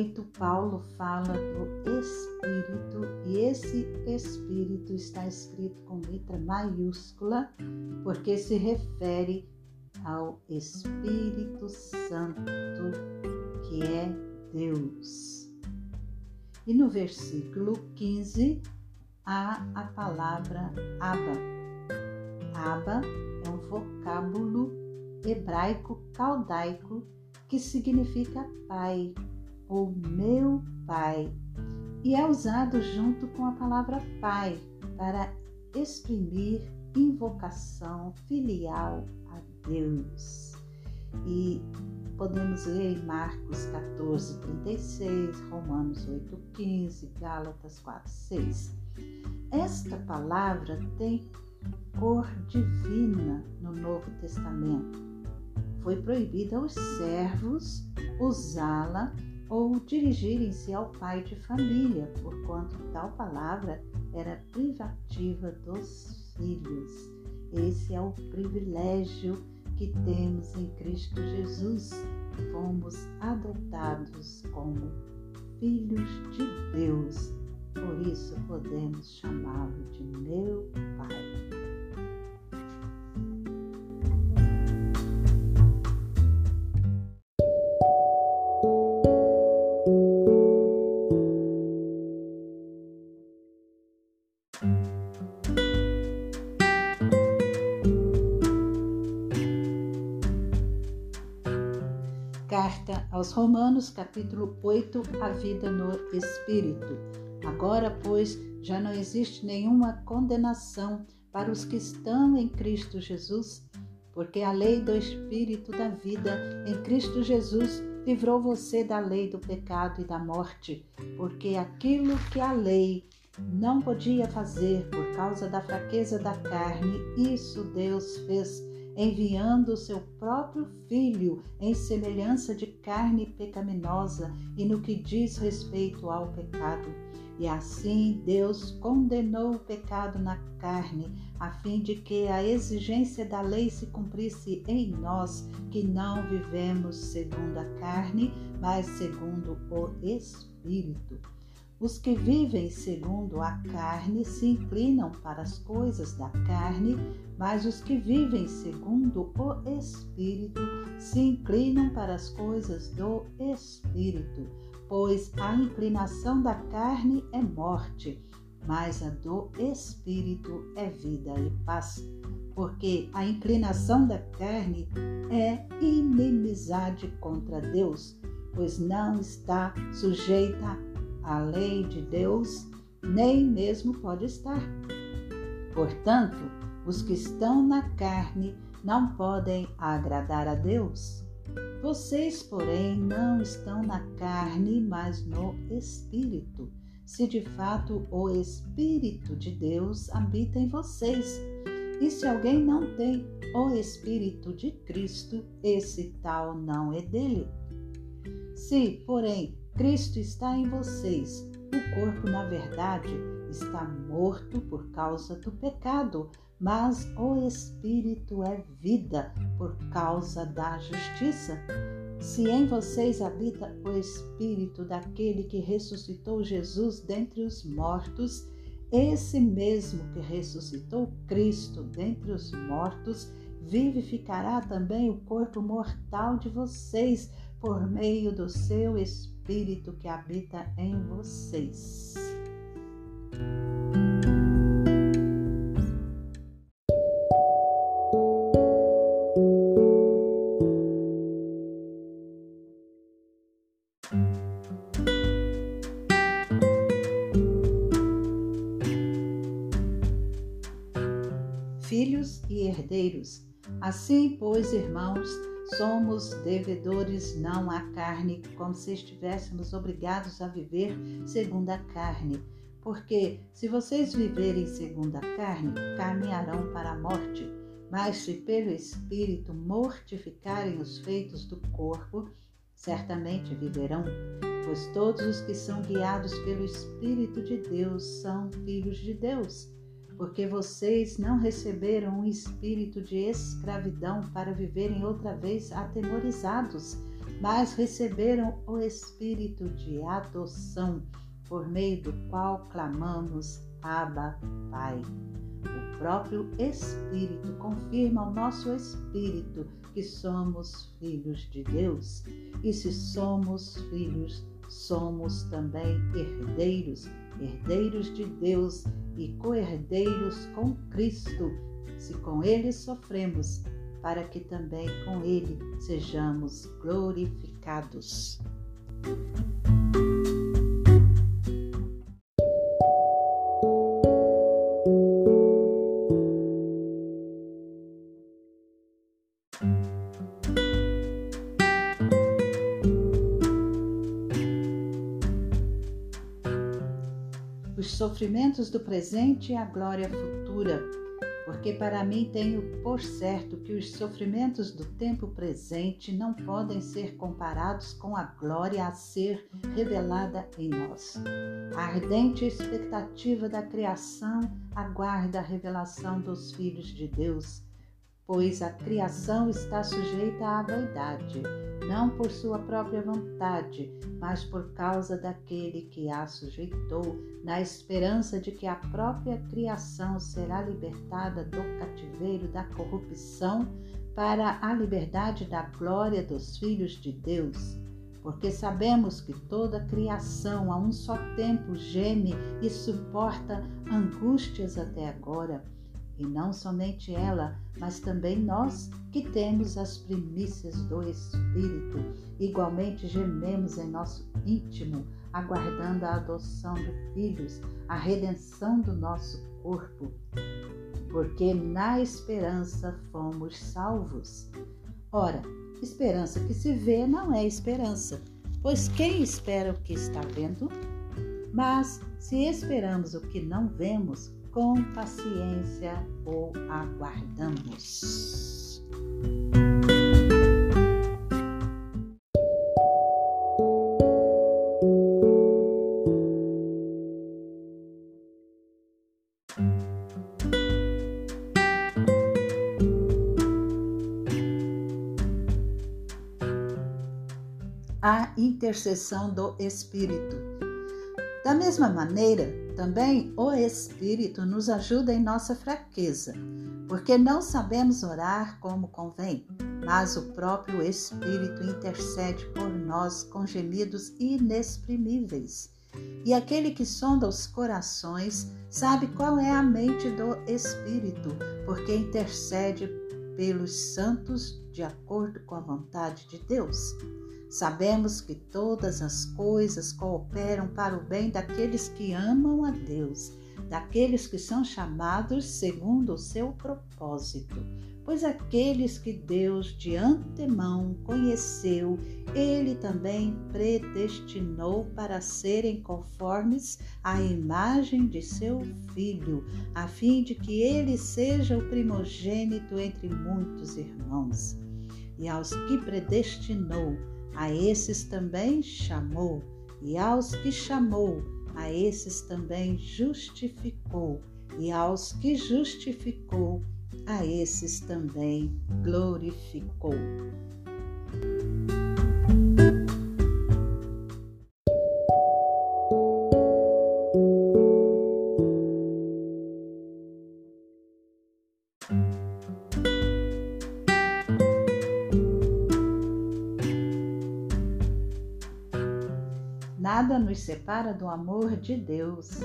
8, Paulo fala do Espírito e esse Espírito está escrito com letra maiúscula porque se refere ao Espírito Santo, que é Deus. E no versículo 15 há a palavra Abba. Abba é um vocábulo hebraico caldaico que significa pai ou meu pai e é usado junto com a palavra pai para exprimir invocação filial a Deus. E podemos ler em Marcos 14, 36, Romanos 8, 15, Gálatas 4, 6. Esta palavra tem cor divina no Novo Testamento. Foi proibido aos servos usá-la ou dirigirem-se ao pai de família, porquanto tal palavra era privativa dos filhos. Esse é o privilégio que temos em Cristo Jesus. Fomos adotados como filhos de Deus. Por isso podemos chamá-lo de meu Pai. Carta aos Romanos, capítulo 8, a vida no Espírito. Agora, pois, já não existe nenhuma condenação para os que estão em Cristo Jesus, porque a lei do Espírito da vida em Cristo Jesus livrou você da lei do pecado e da morte, porque aquilo que a lei não podia fazer por causa da fraqueza da carne, isso Deus fez enviando o seu próprio Filho em semelhança de carne pecaminosa e no que diz respeito ao pecado. E assim Deus condenou o pecado na carne, a fim de que a exigência da lei se cumprisse em nós, que não vivemos segundo a carne, mas segundo o Espírito. Os que vivem segundo a carne se inclinam para as coisas da carne, mas os que vivem segundo o Espírito se inclinam para as coisas do Espírito. Pois a inclinação da carne é morte, mas a do Espírito é vida e paz. Porque a inclinação da carne é inimizade contra Deus, pois não está sujeita a lei de Deus, nem mesmo pode estar. Portanto, os que estão na carne não podem agradar a Deus. Vocês, porém, não estão na carne, mas no Espírito, se de fato o Espírito de Deus habita em vocês. E se alguém não tem o Espírito de Cristo, esse tal não é dele. Se, porém, Cristo está em vocês. O corpo, na verdade, está morto por causa do pecado, mas o espírito é vida por causa da justiça. Se em vocês habita o espírito daquele que ressuscitou Jesus dentre os mortos, esse mesmo que ressuscitou Cristo dentre os mortos, vivificará também o corpo mortal de vocês por meio do seu espírito que habita em vocês. Assim, pois, irmãos, Somos devedores não à carne, como se estivéssemos obrigados a viver segundo a carne. Porque se vocês viverem segundo a carne, caminharão para a morte. Mas se pelo Espírito mortificarem os feitos do corpo, certamente viverão. Pois todos os que são guiados pelo Espírito de Deus são filhos de Deus porque vocês não receberam um espírito de escravidão para viverem outra vez atemorizados, mas receberam o espírito de adoção, por meio do qual clamamos Abba, Pai. O próprio Espírito confirma ao nosso espírito que somos filhos de Deus. E se somos filhos, somos também herdeiros, herdeiros de Deus e co-herdeiros com Cristo, se com Ele sofremos, para que também com Ele sejamos glorificados. Os sofrimentos do presente e a glória futura, porque para mim tenho por certo que os sofrimentos do tempo presente não podem ser comparados com a glória a ser revelada em nós. A ardente expectativa da criação aguarda a revelação dos filhos de Deus pois a criação está sujeita à vaidade, não por sua própria vontade, mas por causa daquele que a sujeitou, na esperança de que a própria criação será libertada do cativeiro da corrupção para a liberdade da glória dos filhos de Deus. Porque sabemos que toda a criação a um só tempo geme e suporta angústias até agora e não somente ela, mas também nós que temos as primícias do Espírito, igualmente gememos em nosso íntimo, aguardando a adoção de filhos, a redenção do nosso corpo, porque na esperança fomos salvos. Ora, esperança que se vê não é esperança, pois quem espera o que está vendo? Mas se esperamos o que não vemos, com paciência o aguardamos. A intercessão do Espírito. Da mesma maneira, também o Espírito nos ajuda em nossa fraqueza, porque não sabemos orar como convém, mas o próprio Espírito intercede por nós com gemidos inexprimíveis. E aquele que sonda os corações sabe qual é a mente do Espírito, porque intercede pelos santos de acordo com a vontade de Deus. Sabemos que todas as coisas cooperam para o bem daqueles que amam a Deus, daqueles que são chamados segundo o seu propósito. Pois aqueles que Deus de antemão conheceu, ele também predestinou para serem conformes à imagem de seu filho, a fim de que ele seja o primogênito entre muitos irmãos. E aos que predestinou, a esses também chamou, e aos que chamou, a esses também justificou, e aos que justificou, a esses também glorificou. Nada nos separa do amor de Deus.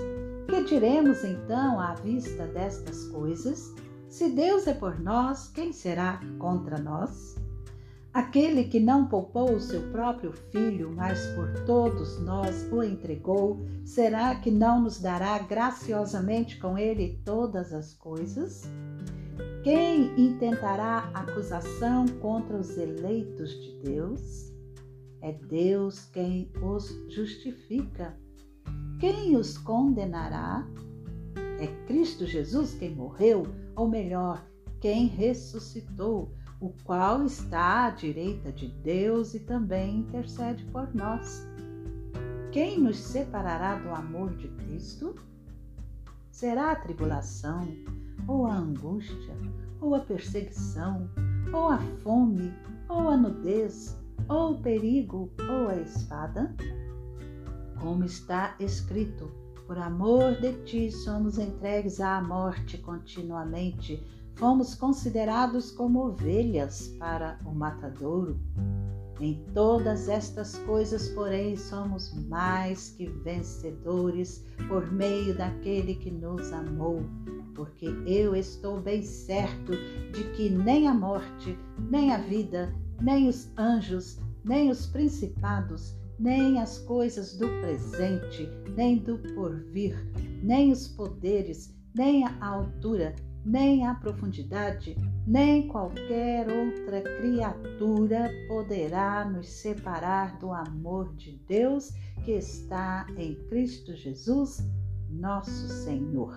Que diremos então à vista destas coisas? Se Deus é por nós, quem será contra nós? Aquele que não poupou o seu próprio filho, mas por todos nós o entregou, será que não nos dará graciosamente com ele todas as coisas? Quem intentará acusação contra os eleitos de Deus? É Deus quem os justifica. Quem os condenará? É Cristo Jesus quem morreu, ou melhor, quem ressuscitou, o qual está à direita de Deus e também intercede por nós. Quem nos separará do amor de Cristo? Será a tribulação, ou a angústia, ou a perseguição, ou a fome, ou a nudez, ou o perigo, ou a espada? Como está escrito, por amor de ti somos entregues à morte continuamente, fomos considerados como ovelhas para o matadouro. Em todas estas coisas, porém, somos mais que vencedores por meio daquele que nos amou, porque eu estou bem certo de que nem a morte, nem a vida, nem os anjos, nem os principados, nem as coisas do presente, nem do porvir, nem os poderes, nem a altura, nem a profundidade, nem qualquer outra criatura poderá nos separar do amor de Deus que está em Cristo Jesus, nosso Senhor.